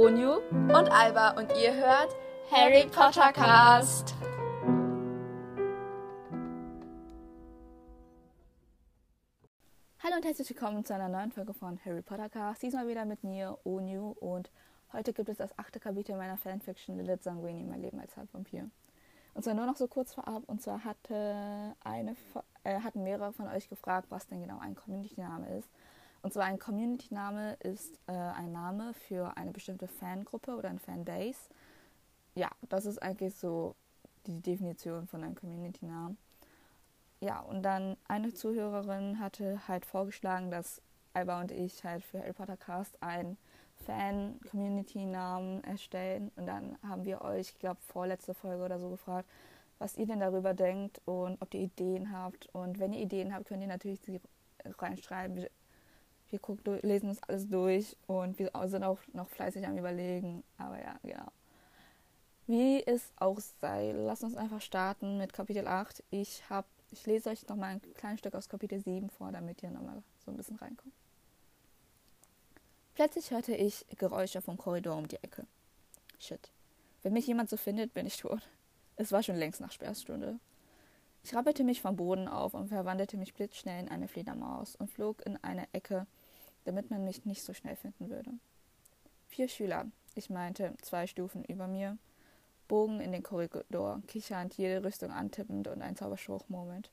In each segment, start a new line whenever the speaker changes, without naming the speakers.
Onyu und Alba und ihr hört Harry Potter Cast. Hallo und herzlich willkommen zu einer neuen Folge von Harry Potter Cast. Diesmal wieder mit mir, Onyu, und heute gibt es das achte Kapitel meiner Fanfiction Lilith Sanguini, mein Leben als Halbvampir. Und zwar nur noch so kurz vorab, und zwar hatte eine, äh, hatten mehrere von euch gefragt, was denn genau ein Community-Name ist. Und zwar ein Community-Name ist äh, ein Name für eine bestimmte Fangruppe oder ein Fanbase. Ja, das ist eigentlich so die Definition von einem Community-Namen. Ja, und dann eine Zuhörerin hatte halt vorgeschlagen, dass Alba und ich halt für Harry Potter Cast einen Fan-Community-Namen erstellen. Und dann haben wir euch, ich glaube, vorletzte Folge oder so gefragt, was ihr denn darüber denkt und ob ihr Ideen habt. Und wenn ihr Ideen habt, könnt ihr natürlich sie reinschreiben wir gucken, lesen das alles durch und wir sind auch noch fleißig am Überlegen. Aber ja, genau. Wie es auch sei, lasst uns einfach starten mit Kapitel 8. Ich, hab, ich lese euch noch mal ein kleines Stück aus Kapitel 7 vor, damit ihr noch mal so ein bisschen reinkommt. Plötzlich hörte ich Geräusche vom Korridor um die Ecke. Shit. Wenn mich jemand so findet, bin ich tot. Es war schon längst nach Sperrstunde. Ich rappelte mich vom Boden auf und verwandelte mich blitzschnell in eine Fledermaus und flog in eine Ecke damit man mich nicht so schnell finden würde. Vier Schüler, ich meinte zwei Stufen über mir, bogen in den Korridor, kichernd, jede Rüstung antippend und ein Zauberspruch murmelnd.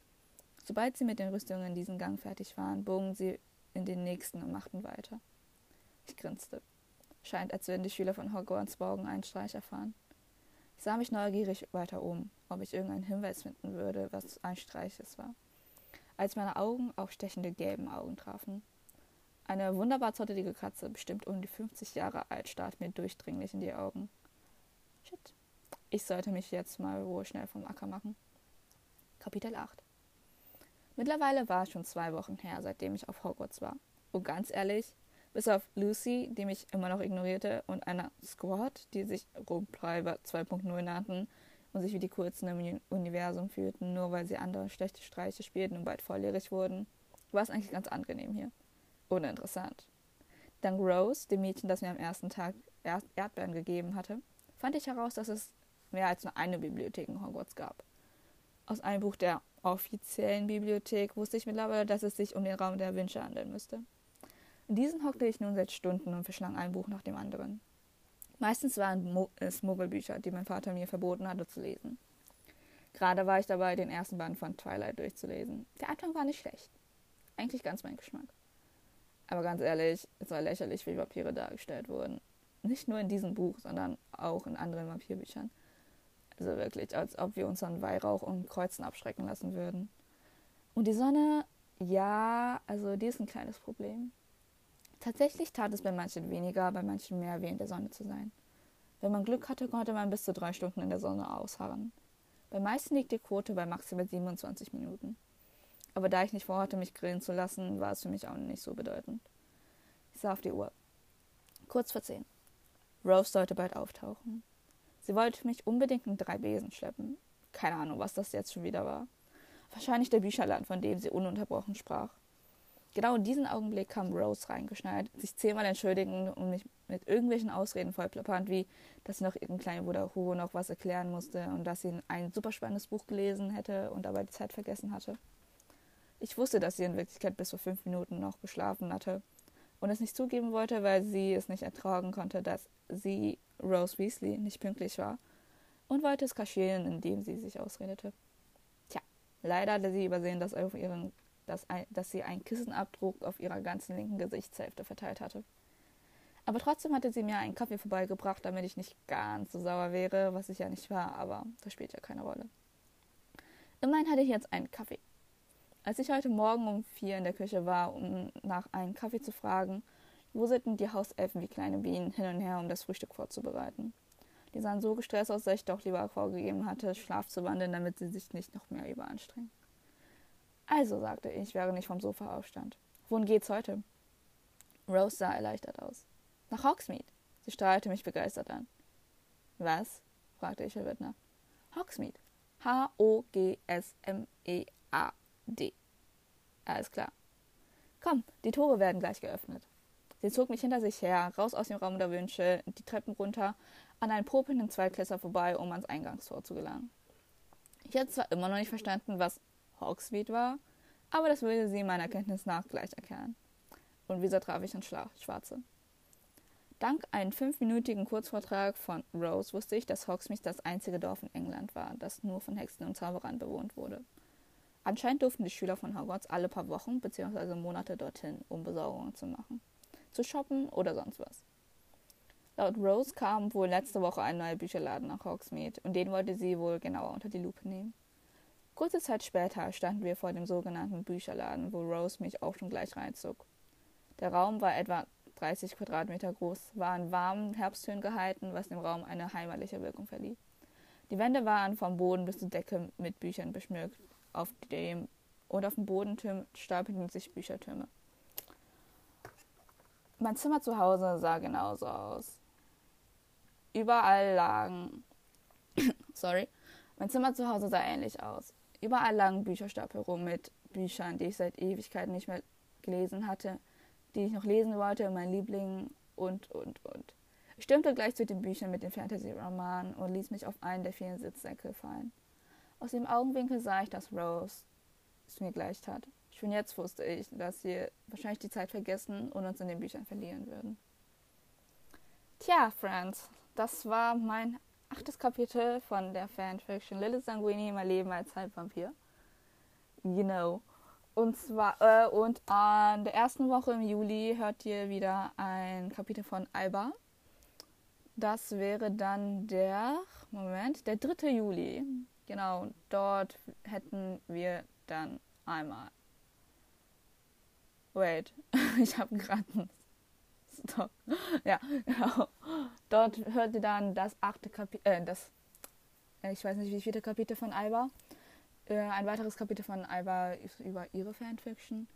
Sobald sie mit den Rüstungen in diesem Gang fertig waren, bogen sie in den nächsten und machten weiter. Ich grinste. Scheint, als würden die Schüler von Hogwarts morgen einen Streich erfahren. Ich sah mich neugierig weiter um, ob ich irgendeinen Hinweis finden würde, was ein Streich es war. Als meine Augen auf stechende gelben Augen trafen, eine wunderbar zottelige Katze, bestimmt um die 50 Jahre alt, starrt mir durchdringlich in die Augen. Shit. Ich sollte mich jetzt mal wohl schnell vom Acker machen. Kapitel 8 Mittlerweile war es schon zwei Wochen her, seitdem ich auf Hogwarts war. Und ganz ehrlich, bis auf Lucy, die mich immer noch ignorierte, und einer Squad, die sich Rumtreiber 2.0 nannten und sich wie die Kurzen im Universum fühlten, nur weil sie andere schlechte Streiche spielten und bald volljährig wurden, war es eigentlich ganz angenehm hier uninteressant. Dank Rose, dem Mädchen, das mir am ersten Tag Erdbeeren gegeben hatte, fand ich heraus, dass es mehr als nur eine Bibliothek in Hogwarts gab. Aus einem Buch der offiziellen Bibliothek wusste ich mittlerweile, dass es sich um den Raum der Wünsche handeln müsste. In diesen hockte ich nun seit Stunden und verschlang ein Buch nach dem anderen. Meistens waren es Muggelbücher, die mein Vater mir verboten hatte zu lesen. Gerade war ich dabei, den ersten Band von Twilight durchzulesen. Der Anfang war nicht schlecht. Eigentlich ganz mein Geschmack. Aber ganz ehrlich, es war lächerlich, wie Vampire dargestellt wurden. Nicht nur in diesem Buch, sondern auch in anderen Vampirbüchern. Also wirklich, als ob wir uns an Weihrauch und Kreuzen abschrecken lassen würden. Und die Sonne, ja, also die ist ein kleines Problem. Tatsächlich tat es bei manchen weniger, bei manchen mehr weh, in der Sonne zu sein. Wenn man Glück hatte, konnte man bis zu drei Stunden in der Sonne ausharren. Bei meisten liegt die Quote bei maximal 27 Minuten. Aber da ich nicht vorhatte, mich grillen zu lassen, war es für mich auch nicht so bedeutend. Ich sah auf die Uhr. Kurz vor zehn. Rose sollte bald auftauchen. Sie wollte mich unbedingt in drei Besen schleppen. Keine Ahnung, was das jetzt schon wieder war. Wahrscheinlich der Bücherland, von dem sie ununterbrochen sprach. Genau in diesem Augenblick kam Rose reingeschneit, sich zehnmal entschuldigend und mich mit irgendwelchen Ausreden vollplappernd, wie, dass sie noch ihrem kleinen Bruder Hugo noch was erklären musste und dass sie ein super spannendes Buch gelesen hätte und dabei die Zeit vergessen hatte. Ich wusste, dass sie in Wirklichkeit bis vor fünf Minuten noch geschlafen hatte und es nicht zugeben wollte, weil sie es nicht ertragen konnte, dass sie, Rose Weasley, nicht pünktlich war und wollte es kaschieren, indem sie sich ausredete. Tja, leider hatte sie übersehen, dass, auf ihren, dass, dass sie einen Kissenabdruck auf ihrer ganzen linken Gesichtshälfte verteilt hatte. Aber trotzdem hatte sie mir einen Kaffee vorbeigebracht, damit ich nicht ganz so sauer wäre, was ich ja nicht war, aber das spielt ja keine Rolle. Immerhin hatte ich jetzt einen Kaffee. Als ich heute Morgen um vier in der Küche war, um nach einem Kaffee zu fragen, wuselten die Hauselfen wie kleine Bienen hin und her, um das Frühstück vorzubereiten. Die sahen so gestresst aus, dass ich doch lieber vorgegeben hatte, Schlaf zu wandeln, damit sie sich nicht noch mehr überanstrengen. Also, sagte ich, während ich vom Sofa aufstand. Wohin geht's heute? Rose sah erleichtert aus. Nach Hogsmeade. Sie strahlte mich begeistert an. Was? fragte ich verwirrt nach. Hogsmeade. H-O-G-S-M-E-A. D. Alles klar. Komm, die Tore werden gleich geöffnet. Sie zog mich hinter sich her, raus aus dem Raum der Wünsche, die Treppen runter, an einen popelnden Zweitklässler vorbei, um ans Eingangstor zu gelangen. Ich hatte zwar immer noch nicht verstanden, was Hogsmeade war, aber das würde sie meiner Kenntnis nach gleich erkennen. Und wieso traf ich dann Schwarze? Dank einem fünfminütigen Kurzvortrag von Rose wusste ich, dass Hogsmeade das einzige Dorf in England war, das nur von Hexen und Zauberern bewohnt wurde. Anscheinend durften die Schüler von Hogwarts alle paar Wochen bzw. Monate dorthin, um Besorgungen zu machen, zu shoppen oder sonst was. Laut Rose kam wohl letzte Woche ein neuer Bücherladen nach Hogsmeade und den wollte sie wohl genauer unter die Lupe nehmen. Kurze Zeit später standen wir vor dem sogenannten Bücherladen, wo Rose mich auch schon gleich reinzog. Der Raum war etwa 30 Quadratmeter groß, war in warmen Herbsttönen gehalten, was dem Raum eine heimatliche Wirkung verlieh. Die Wände waren vom Boden bis zur Decke mit Büchern beschmückt. Auf dem und auf dem Boden stapelten sich Büchertürme. Mein Zimmer zu Hause sah genauso aus. Überall lagen. sorry. Mein Zimmer zu Hause sah ähnlich aus. Überall lagen Bücherstapel rum mit Büchern, die ich seit Ewigkeiten nicht mehr gelesen hatte, die ich noch lesen wollte, mein Liebling und, und, und. Ich stürmte gleich zu den Büchern mit den Fantasy-Romanen und ließ mich auf einen der vielen Sitzsäcke fallen. Aus dem Augenwinkel sah ich, dass Rose es mir gleich tat. Schon jetzt wusste ich, dass sie wahrscheinlich die Zeit vergessen und uns in den Büchern verlieren würden. Tja, Friends, das war mein achtes Kapitel von der Fanfiction Lilith Sanguini, mein Leben als Halbvampir. You know. Und zwar, äh, und an der ersten Woche im Juli hört ihr wieder ein Kapitel von Alba. Das wäre dann der, Moment, der 3. Juli. Genau, dort hätten wir dann einmal. Wait, ich habe gerade einen Stop. Ja, genau. Dort hört ihr dann das achte Kapitel, äh, das, äh, ich weiß nicht, wie vierte Kapitel von Alba. Äh, ein weiteres Kapitel von Alba ist über ihre Fanfiction.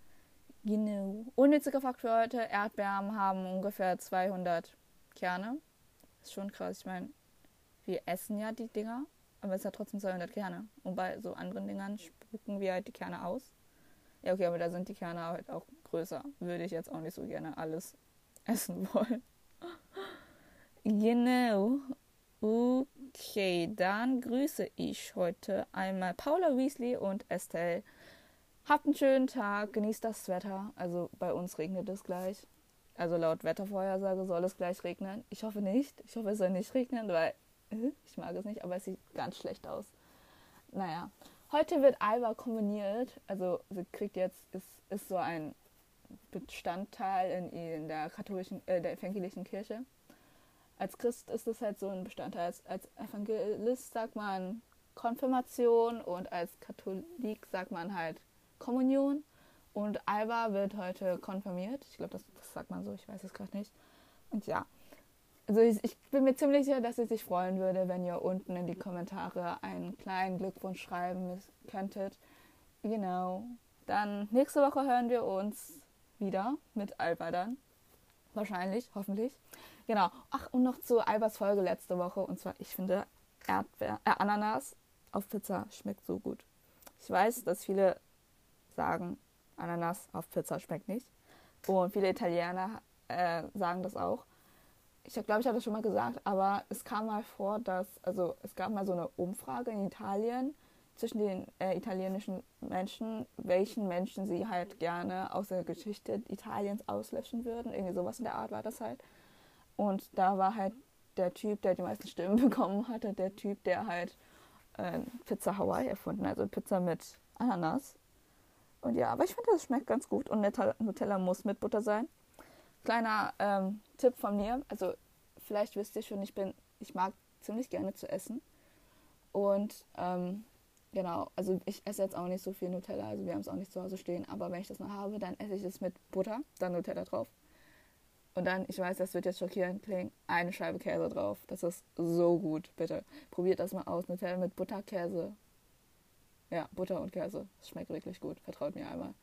Genau. Unnütziger Fakt für heute: Erdbeeren haben ungefähr 200 Kerne. Ist schon krass. Ich meine, wir essen ja die Dinger, aber es hat trotzdem 200 Kerne. Und bei so anderen Dingern spucken wir halt die Kerne aus. Ja, okay, aber da sind die Kerne halt auch größer. Würde ich jetzt auch nicht so gerne alles essen wollen. genau. Okay, dann grüße ich heute einmal Paula Weasley und Estelle. Habt einen schönen Tag, genießt das Wetter. Also bei uns regnet es gleich. Also laut Wettervorhersage soll es gleich regnen. Ich hoffe nicht. Ich hoffe, es soll nicht regnen, weil ich mag es nicht, aber es sieht ganz schlecht aus. Naja, heute wird Alba kombiniert. Also sie kriegt jetzt, ist, ist so ein Bestandteil in, in der katholischen, äh, der evangelischen Kirche. Als Christ ist es halt so ein Bestandteil. Als, als Evangelist sagt man Konfirmation und als Katholik sagt man halt Kommunion. Und Alba wird heute konfirmiert. Ich glaube, das, das, sagt man so, ich weiß es gerade nicht. Und ja, also ich, ich, bin mir ziemlich sicher, dass ihr sich freuen würde, wenn ihr unten in die Kommentare einen kleinen Glückwunsch schreiben könntet. Genau. Dann nächste Woche hören wir uns wieder mit Alba dann. Wahrscheinlich, hoffentlich. Genau. Ach, und noch zu Albers Folge letzte Woche. Und zwar, ich finde Erdbeer, äh, Ananas auf Pizza schmeckt so gut. Ich weiß, dass viele sagen, Ananas auf Pizza schmeckt nicht. Und viele Italiener äh, sagen das auch. Ich glaube, ich habe das schon mal gesagt, aber es kam mal vor, dass, also es gab mal so eine Umfrage in Italien zwischen den äh, italienischen Menschen, welchen Menschen sie halt gerne aus der Geschichte Italiens auslöschen würden. Irgendwie sowas in der Art war das halt. Und da war halt der Typ, der die meisten Stimmen bekommen hatte, der Typ, der halt äh, Pizza Hawaii erfunden, also Pizza mit Ananas. Und ja, aber ich finde, das schmeckt ganz gut und Nutella muss mit Butter sein. Kleiner ähm, Tipp von mir, also vielleicht wisst ihr schon, ich bin, ich mag ziemlich gerne zu essen. Und ähm, genau, also ich esse jetzt auch nicht so viel Nutella, also wir haben es auch nicht zu Hause stehen, aber wenn ich das mal habe, dann esse ich es mit Butter, dann Nutella drauf. Und dann, ich weiß, das wird jetzt schockierend klingen, eine Scheibe Käse drauf. Das ist so gut, bitte. Probiert das mal aus. Nutella mit Butterkäse ja, Butter und Käse. Das schmeckt wirklich gut. Vertraut mir einmal.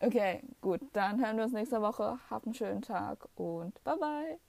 Okay, gut. Dann hören wir uns nächste Woche. Habt einen schönen Tag und bye bye.